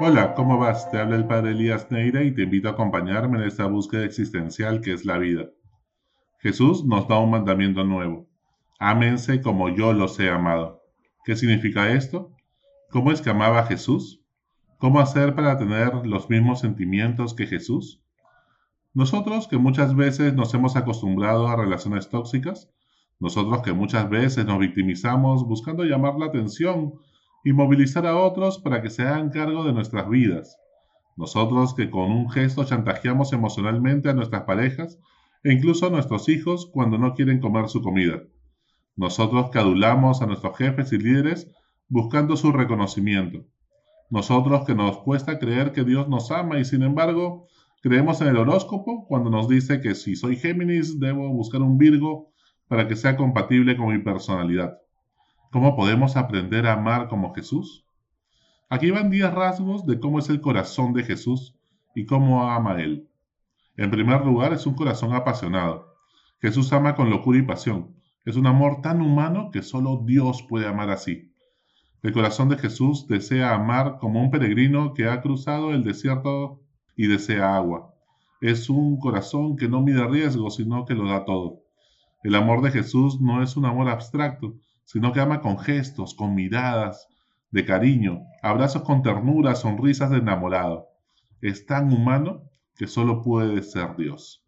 Hola, ¿cómo vas? Te habla el padre Elías Neira y te invito a acompañarme en esta búsqueda existencial que es la vida. Jesús nos da un mandamiento nuevo. Ámense como yo los he amado. ¿Qué significa esto? ¿Cómo es que amaba a Jesús? ¿Cómo hacer para tener los mismos sentimientos que Jesús? Nosotros que muchas veces nos hemos acostumbrado a relaciones tóxicas, nosotros que muchas veces nos victimizamos buscando llamar la atención y movilizar a otros para que se hagan cargo de nuestras vidas. Nosotros que con un gesto chantajeamos emocionalmente a nuestras parejas e incluso a nuestros hijos cuando no quieren comer su comida. Nosotros que adulamos a nuestros jefes y líderes buscando su reconocimiento. Nosotros que nos cuesta creer que Dios nos ama y sin embargo creemos en el horóscopo cuando nos dice que si soy Géminis debo buscar un Virgo para que sea compatible con mi personalidad. ¿Cómo podemos aprender a amar como Jesús? Aquí van 10 rasgos de cómo es el corazón de Jesús y cómo ama Él. En primer lugar, es un corazón apasionado. Jesús ama con locura y pasión. Es un amor tan humano que solo Dios puede amar así. El corazón de Jesús desea amar como un peregrino que ha cruzado el desierto y desea agua. Es un corazón que no mide riesgos, sino que lo da todo. El amor de Jesús no es un amor abstracto, sino que ama con gestos, con miradas de cariño, abrazos con ternura, sonrisas de enamorado. Es tan humano que solo puede ser Dios.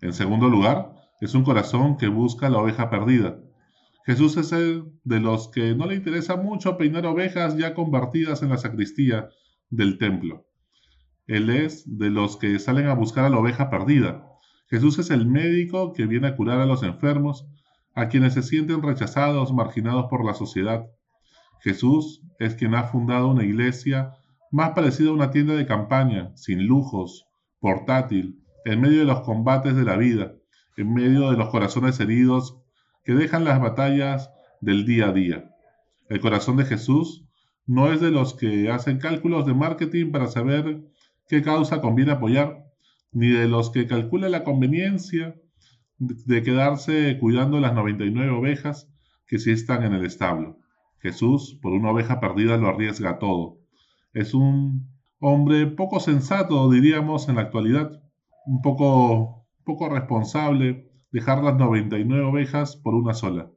En segundo lugar, es un corazón que busca la oveja perdida. Jesús es el de los que no le interesa mucho peinar ovejas ya convertidas en la sacristía del templo. Él es de los que salen a buscar a la oveja perdida. Jesús es el médico que viene a curar a los enfermos a quienes se sienten rechazados, marginados por la sociedad. Jesús es quien ha fundado una iglesia más parecida a una tienda de campaña, sin lujos, portátil, en medio de los combates de la vida, en medio de los corazones heridos que dejan las batallas del día a día. El corazón de Jesús no es de los que hacen cálculos de marketing para saber qué causa conviene apoyar, ni de los que calculan la conveniencia de quedarse cuidando las 99 ovejas que sí están en el establo. Jesús, por una oveja perdida, lo arriesga todo. Es un hombre poco sensato, diríamos, en la actualidad, un poco, poco responsable, dejar las 99 ovejas por una sola.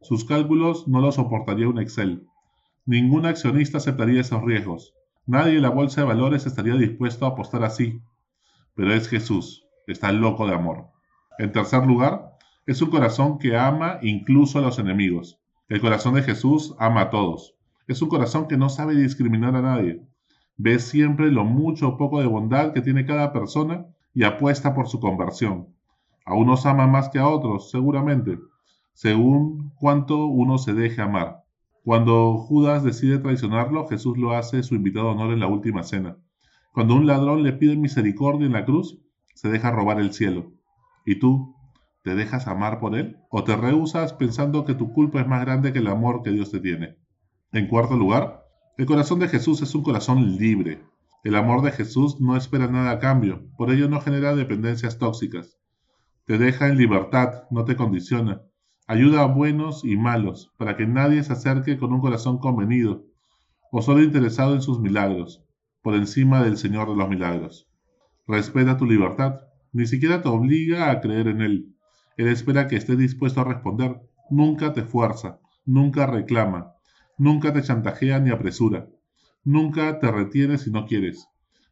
Sus cálculos no lo soportaría un Excel. Ningún accionista aceptaría esos riesgos. Nadie en la bolsa de valores estaría dispuesto a apostar así. Pero es Jesús, está loco de amor. En tercer lugar, es un corazón que ama incluso a los enemigos. El corazón de Jesús ama a todos. Es un corazón que no sabe discriminar a nadie. Ve siempre lo mucho o poco de bondad que tiene cada persona y apuesta por su conversión. A unos ama más que a otros, seguramente, según cuánto uno se deje amar. Cuando Judas decide traicionarlo, Jesús lo hace su invitado honor en la última cena. Cuando un ladrón le pide misericordia en la cruz, se deja robar el cielo. ¿Y tú? ¿Te dejas amar por Él? ¿O te rehusas pensando que tu culpa es más grande que el amor que Dios te tiene? En cuarto lugar, el corazón de Jesús es un corazón libre. El amor de Jesús no espera nada a cambio, por ello no genera dependencias tóxicas. Te deja en libertad, no te condiciona. Ayuda a buenos y malos, para que nadie se acerque con un corazón convenido, o solo interesado en sus milagros, por encima del Señor de los milagros. Respeta tu libertad, ni siquiera te obliga a creer en Él. Él espera que estés dispuesto a responder. Nunca te fuerza, nunca reclama, nunca te chantajea ni apresura, nunca te retiene si no quieres.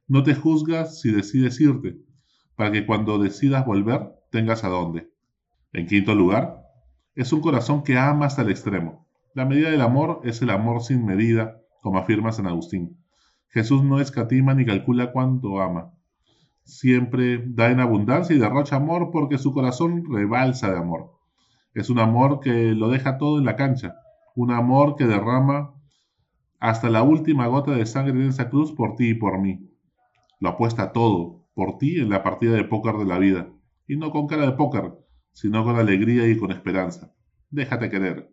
No te juzgas si decides irte, para que cuando decidas volver tengas a dónde. En quinto lugar, es un corazón que ama hasta el extremo. La medida del amor es el amor sin medida, como afirma San Agustín. Jesús no escatima ni calcula cuánto ama siempre da en abundancia y derrocha amor porque su corazón rebalsa de amor. Es un amor que lo deja todo en la cancha, un amor que derrama hasta la última gota de sangre en esa cruz por ti y por mí. Lo apuesta todo por ti en la partida de póker de la vida, y no con cara de póker, sino con alegría y con esperanza. Déjate querer.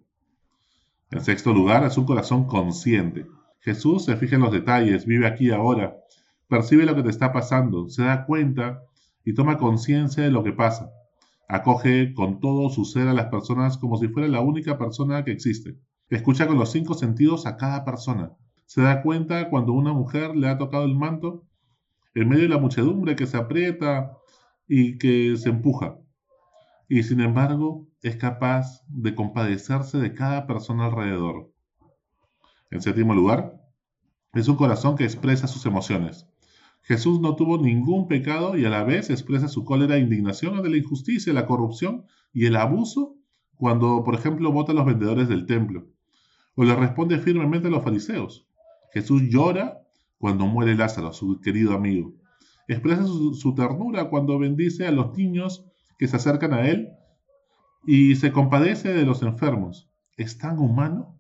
En sexto lugar, es un corazón consciente. Jesús se fija en los detalles, vive aquí ahora, percibe lo que te está pasando, se da cuenta y toma conciencia de lo que pasa. Acoge con todo su ser a las personas como si fuera la única persona que existe. Escucha con los cinco sentidos a cada persona. Se da cuenta cuando una mujer le ha tocado el manto en medio de la muchedumbre que se aprieta y que se empuja. Y sin embargo es capaz de compadecerse de cada persona alrededor. En séptimo lugar, es un corazón que expresa sus emociones. Jesús no tuvo ningún pecado y a la vez expresa su cólera e indignación ante la injusticia, la corrupción y el abuso cuando, por ejemplo, vota a los vendedores del templo. O le responde firmemente a los fariseos. Jesús llora cuando muere Lázaro, su querido amigo. Expresa su, su, ternura cuando bendice a los niños que se acercan a él y se compadece de los enfermos. Es tan humano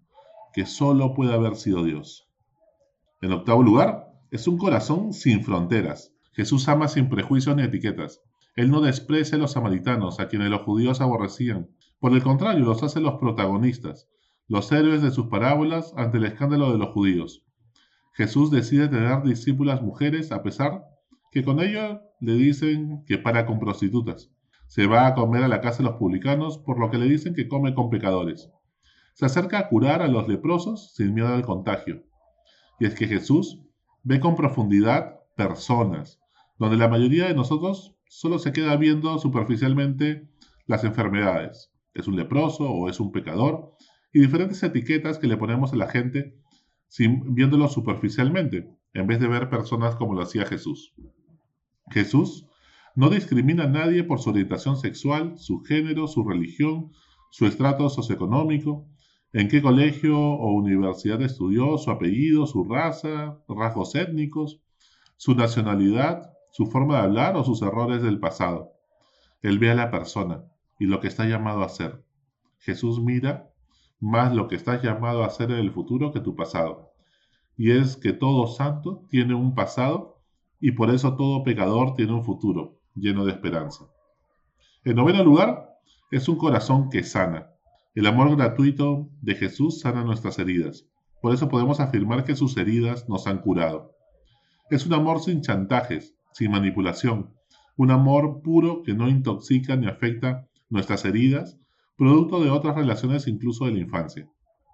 que solo puede haber sido Dios. En octavo lugar, es un corazón sin fronteras. Jesús ama sin prejuicios ni etiquetas. Él no desprecia a los samaritanos, a quienes los judíos aborrecían. Por el contrario, los hace los protagonistas, los héroes de sus parábolas ante el escándalo de los judíos. Jesús decide tener discípulas mujeres a pesar que con ello le dicen que para con prostitutas. Se va a comer a la casa de los publicanos por lo que le dicen que come con pecadores. Se acerca a curar a los leprosos sin miedo al contagio. Y es que Jesús ve con profundidad personas, donde la mayoría de nosotros solo se queda viendo superficialmente las enfermedades. Es un leproso o es un pecador y diferentes etiquetas que le ponemos a la gente sin, viéndolo superficialmente, en vez de ver personas como lo hacía Jesús. Jesús no discrimina a nadie por su orientación sexual, su género, su religión, su estrato socioeconómico, en qué colegio o universidad estudió, su apellido, su raza, rasgos étnicos, su nacionalidad, su forma de hablar o sus errores del pasado. Él ve a la persona y lo que está llamado a ser. Jesús mira más lo que estás llamado a hacer en el futuro que tu pasado. Y es que todo santo tiene un pasado y por eso todo pecador tiene un futuro lleno de esperanza. En noveno lugar, es un corazón que sana. El amor gratuito de Jesús sana nuestras heridas. Por eso podemos afirmar que sus heridas nos han curado. Es un amor sin chantajes, sin manipulación, un amor puro que no intoxica ni afecta nuestras heridas, producto de otras relaciones incluso de la infancia.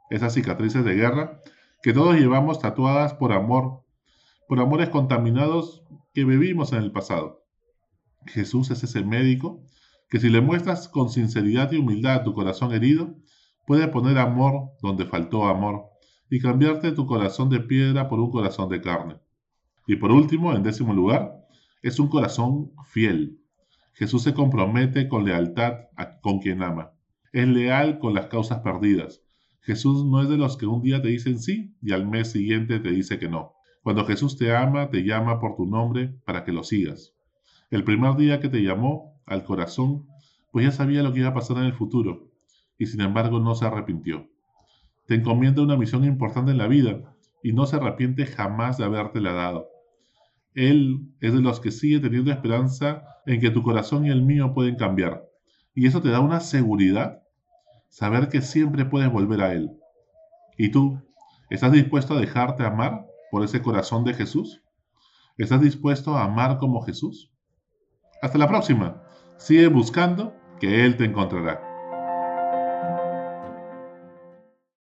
Esas cicatrices de guerra que todos llevamos tatuadas por amor, por amores contaminados que bebimos en el pasado. Jesús es ese médico que si le muestras con sinceridad y humildad tu corazón herido, puede poner amor donde faltó amor y cambiarte tu corazón de piedra por un corazón de carne. Y por último, en décimo lugar, es un corazón fiel. Jesús se compromete con lealtad con quien ama. Es leal con las causas perdidas. Jesús no es de los que un día te dicen sí y al mes siguiente te dice que no. Cuando Jesús te ama, te llama por tu nombre para que lo sigas. El primer día que te llamó, al corazón, pues ya sabía lo que iba a pasar en el futuro, y sin embargo no se arrepintió. Te encomienda una misión importante en la vida, y no se arrepiente jamás de habértela dado. Él es de los que sigue teniendo esperanza en que tu corazón y el mío pueden cambiar. Y eso te da una seguridad, saber que siempre puedes volver a Él. ¿Y tú? ¿Estás dispuesto a dejarte amar por ese corazón de Jesús? ¿Estás dispuesto a amar como Jesús? Hasta la próxima. Sigue buscando que Él te encontrará.